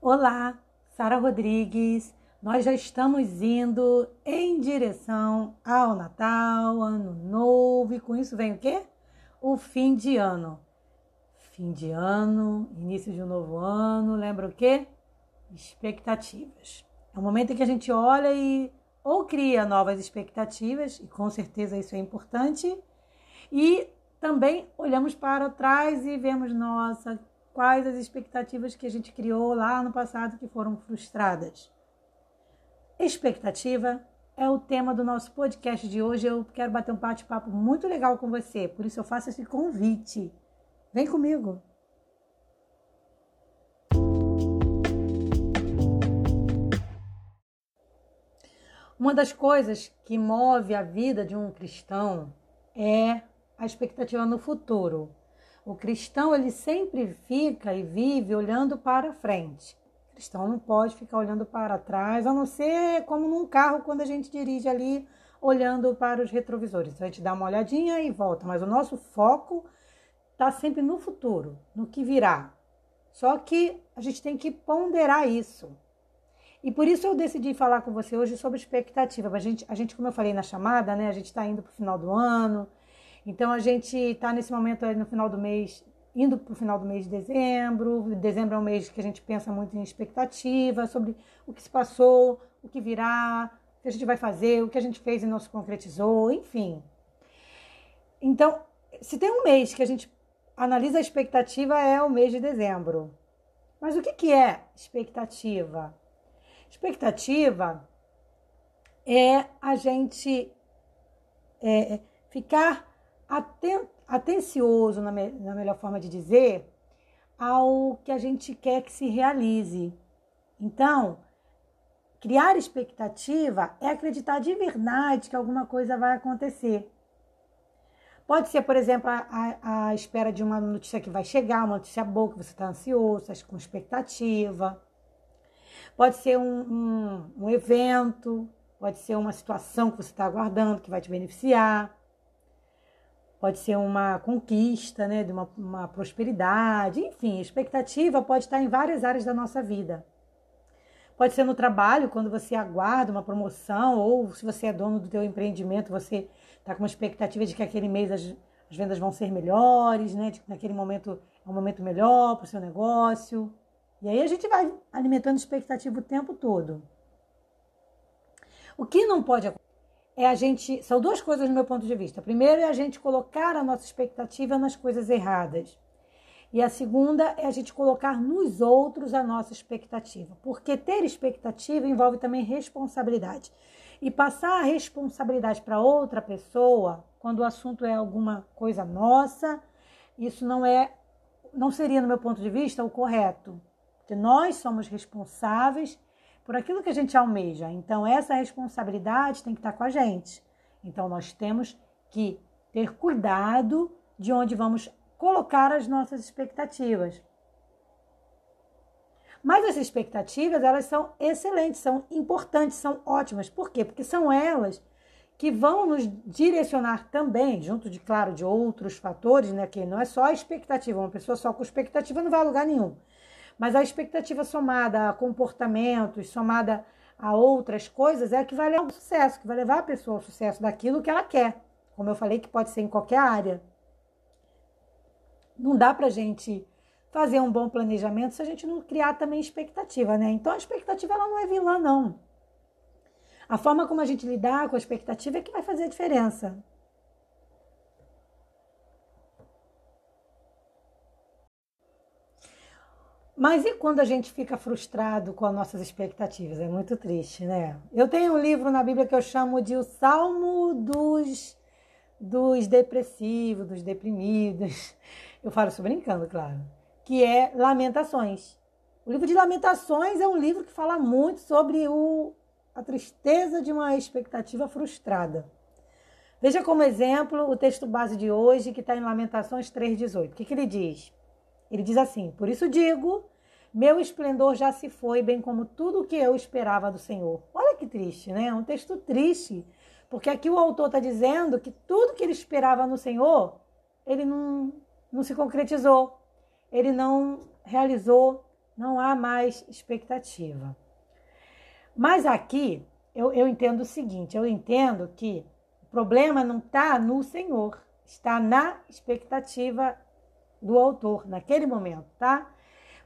Olá, Sara Rodrigues. Nós já estamos indo em direção ao Natal, Ano Novo, e com isso vem o quê? O fim de ano. Fim de ano, início de um novo ano, lembra o quê? Expectativas. É o momento em que a gente olha e ou cria novas expectativas, e com certeza isso é importante, e também olhamos para trás e vemos, nossa, quais as expectativas que a gente criou lá no passado que foram frustradas. Expectativa é o tema do nosso podcast de hoje. Eu quero bater um bate-papo muito legal com você, por isso eu faço esse convite. Vem comigo! Uma das coisas que move a vida de um cristão é a expectativa no futuro. O cristão ele sempre fica e vive olhando para frente. O cristão não pode ficar olhando para trás, a não ser como num carro quando a gente dirige ali olhando para os retrovisores. Então, a gente dá uma olhadinha e volta, mas o nosso foco está sempre no futuro, no que virá. Só que a gente tem que ponderar isso. E por isso eu decidi falar com você hoje sobre expectativa. A gente, a gente como eu falei na chamada, né? A gente está indo para o final do ano, então a gente está nesse momento no final do mês, indo para o final do mês de dezembro. Dezembro é um mês que a gente pensa muito em expectativa sobre o que se passou, o que virá, o que a gente vai fazer, o que a gente fez e não se concretizou, enfim. Então, se tem um mês que a gente analisa a expectativa é o mês de dezembro. Mas o que, que é expectativa? Expectativa é a gente é, ficar aten atencioso, na, me na melhor forma de dizer, ao que a gente quer que se realize. Então, criar expectativa é acreditar de verdade que alguma coisa vai acontecer. Pode ser, por exemplo, a, a, espera de uma notícia que vai chegar, uma notícia boa, que você está ansioso, está com expectativa. Pode ser um, um, um evento, pode ser uma situação que você está aguardando, que vai te beneficiar pode ser uma conquista, né, de uma, uma prosperidade, enfim, expectativa pode estar em várias áreas da nossa vida. Pode ser no trabalho, quando você aguarda uma promoção, ou se você é dono do teu empreendimento, você está com uma expectativa de que aquele mês as, as vendas vão ser melhores, né? De que naquele momento é um momento melhor para o seu negócio. E aí a gente vai alimentando expectativa o tempo todo. O que não pode acontecer é a gente. São duas coisas no meu ponto de vista. Primeiro é a gente colocar a nossa expectativa nas coisas erradas. E a segunda é a gente colocar nos outros a nossa expectativa. Porque ter expectativa envolve também responsabilidade. E passar a responsabilidade para outra pessoa, quando o assunto é alguma coisa nossa, isso não é não seria no meu ponto de vista o correto. Porque nós somos responsáveis por aquilo que a gente almeja. Então, essa responsabilidade tem que estar com a gente. Então, nós temos que ter cuidado de onde vamos colocar as nossas expectativas. Mas as expectativas, elas são excelentes, são importantes, são ótimas. Por quê? Porque são elas que vão nos direcionar também, junto de, claro, de outros fatores, né? Que não é só a expectativa, uma pessoa só com expectativa não vai a lugar nenhum. Mas a expectativa somada a comportamentos, somada a outras coisas, é que vai levar ao sucesso, que vai levar a pessoa ao sucesso daquilo que ela quer. Como eu falei, que pode ser em qualquer área. Não dá pra gente fazer um bom planejamento se a gente não criar também expectativa, né? Então a expectativa ela não é vilã, não. A forma como a gente lidar com a expectativa é que vai fazer a diferença. Mas e quando a gente fica frustrado com as nossas expectativas? É muito triste, né? Eu tenho um livro na Bíblia que eu chamo de O Salmo dos, dos Depressivos, dos Deprimidos. Eu falo isso brincando, claro. Que é Lamentações. O livro de Lamentações é um livro que fala muito sobre o, a tristeza de uma expectativa frustrada. Veja como exemplo o texto base de hoje, que está em Lamentações 3,18. O que, que ele diz? Ele diz assim: Por isso digo, meu esplendor já se foi, bem como tudo o que eu esperava do Senhor. Olha que triste, né? É um texto triste. Porque aqui o autor está dizendo que tudo que ele esperava no Senhor, ele não, não se concretizou, ele não realizou, não há mais expectativa. Mas aqui eu, eu entendo o seguinte: eu entendo que o problema não está no Senhor, está na expectativa do autor, naquele momento, tá?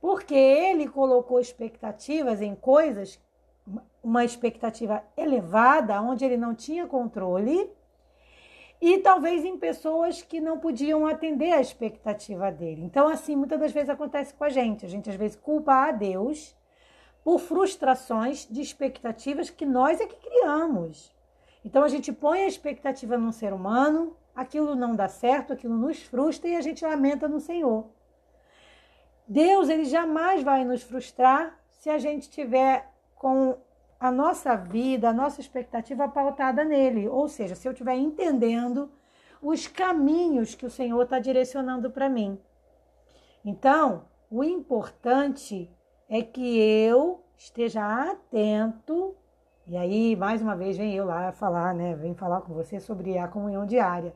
Porque ele colocou expectativas em coisas, uma expectativa elevada, onde ele não tinha controle, e talvez em pessoas que não podiam atender a expectativa dele. Então, assim, muitas das vezes acontece com a gente. A gente às vezes culpa a Deus por frustrações de expectativas que nós é que criamos. Então a gente põe a expectativa num ser humano, aquilo não dá certo, aquilo nos frustra e a gente lamenta no Senhor. Deus, ele jamais vai nos frustrar se a gente tiver com a nossa vida, a nossa expectativa pautada nele. Ou seja, se eu estiver entendendo os caminhos que o Senhor está direcionando para mim. Então, o importante é que eu esteja atento. E aí, mais uma vez, vem eu lá falar, né? Vem falar com você sobre a comunhão diária.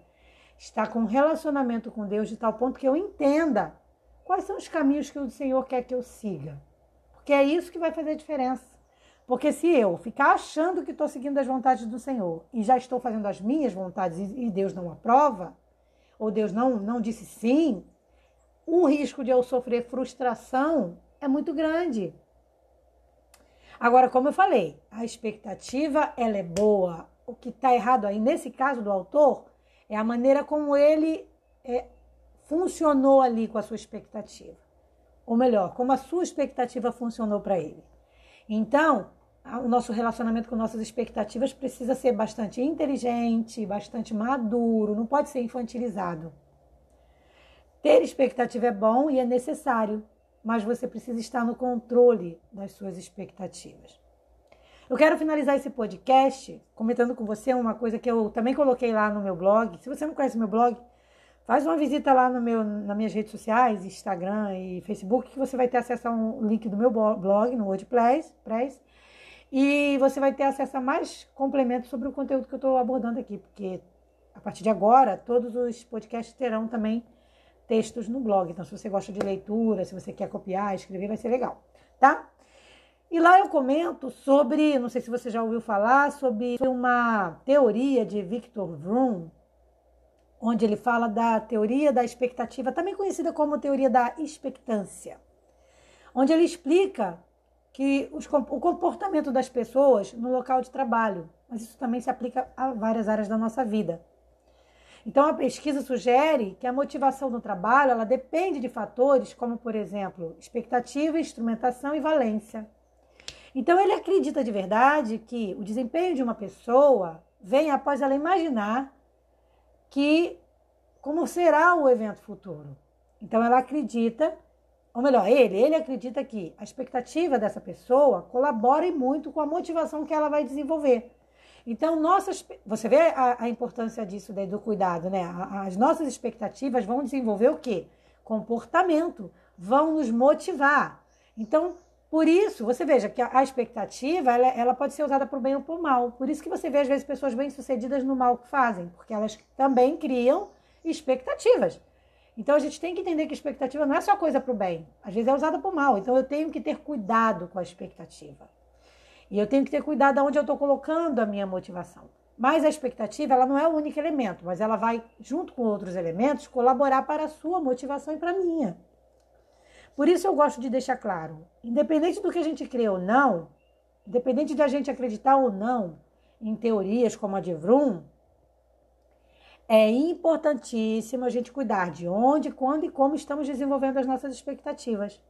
Estar com um relacionamento com Deus de tal ponto que eu entenda quais são os caminhos que o Senhor quer que eu siga. Porque é isso que vai fazer a diferença. Porque se eu ficar achando que estou seguindo as vontades do Senhor e já estou fazendo as minhas vontades e Deus não aprova, ou Deus não, não disse sim, o risco de eu sofrer frustração é muito grande. Agora, como eu falei, a expectativa ela é boa. O que está errado aí, nesse caso do autor, é a maneira como ele é, funcionou ali com a sua expectativa. Ou melhor, como a sua expectativa funcionou para ele. Então, o nosso relacionamento com nossas expectativas precisa ser bastante inteligente, bastante maduro, não pode ser infantilizado. Ter expectativa é bom e é necessário, mas você precisa estar no controle das suas expectativas. Eu quero finalizar esse podcast comentando com você uma coisa que eu também coloquei lá no meu blog. Se você não conhece meu blog, faz uma visita lá no meu, nas minhas redes sociais, Instagram e Facebook, que você vai ter acesso a um link do meu blog no WordPress. Press, e você vai ter acesso a mais complementos sobre o conteúdo que eu estou abordando aqui, porque a partir de agora todos os podcasts terão também textos no blog. Então, se você gosta de leitura, se você quer copiar, escrever, vai ser legal, tá? E lá eu comento sobre, não sei se você já ouviu falar, sobre uma teoria de Victor Vroom, onde ele fala da teoria da expectativa, também conhecida como teoria da expectância, onde ele explica que os, o comportamento das pessoas no local de trabalho, mas isso também se aplica a várias áreas da nossa vida. Então, a pesquisa sugere que a motivação no trabalho ela depende de fatores como, por exemplo, expectativa, instrumentação e valência. Então, ele acredita de verdade que o desempenho de uma pessoa vem após ela imaginar que como será o evento futuro. Então, ela acredita, ou melhor, ele, ele acredita que a expectativa dessa pessoa colabore muito com a motivação que ela vai desenvolver. Então, nossas, você vê a, a importância disso daí, do cuidado, né? As nossas expectativas vão desenvolver o quê? Comportamento, vão nos motivar. Então, por isso, você veja que a, expectativa, ela, ela, pode ser usada para o bem ou para o mal. Por isso que você vê, às vezes, pessoas bem-sucedidas no mal que fazem, porque elas também criam expectativas. Então, a gente tem que entender que expectativa não é só coisa para o bem. Às vezes é usada para o mal. Então, eu tenho que ter cuidado com a expectativa. E eu tenho que ter cuidado aonde eu estou colocando a minha motivação. Mas a expectativa, ela não é o único elemento, mas ela vai, junto com outros elementos, colaborar para a sua motivação e para a minha. Por isso eu gosto de deixar claro, independente do que a gente crê ou não, independente de a gente acreditar ou não em teorias como a de Vroom, é importantíssimo a gente cuidar de onde, quando e como estamos desenvolvendo as nossas expectativas.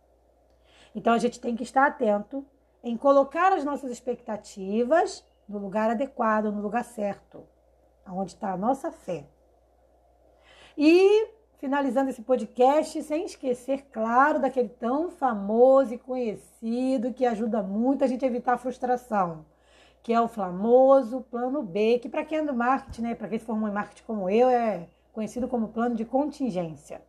Então a gente tem que estar atento em colocar as nossas expectativas no lugar adequado, no lugar certo, onde está a nossa fé. E finalizando esse podcast, sem esquecer, claro, daquele tão famoso e conhecido que ajuda muito a gente a evitar a frustração, que é o famoso plano B, que para quem é do marketing, né, para quem se formou em marketing como eu, é conhecido como plano de contingência.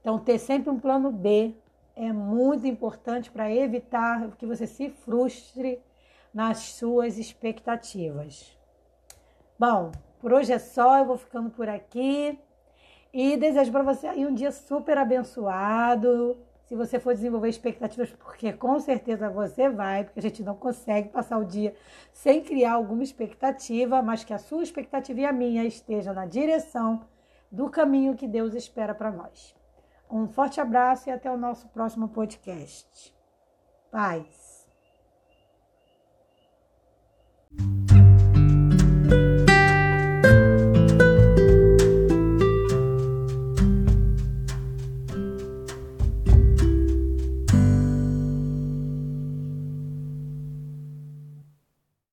Então, ter sempre um plano B é muito importante para evitar que você se frustre nas suas expectativas. Bom, por hoje é só, eu vou ficando por aqui e desejo para você aí um dia super abençoado. Se você for desenvolver expectativas, porque com certeza você vai, porque a gente não consegue passar o dia sem criar alguma expectativa, mas que a sua expectativa e a minha estejam na direção do caminho que Deus espera para nós. Um forte abraço e até o nosso próximo podcast. Paz.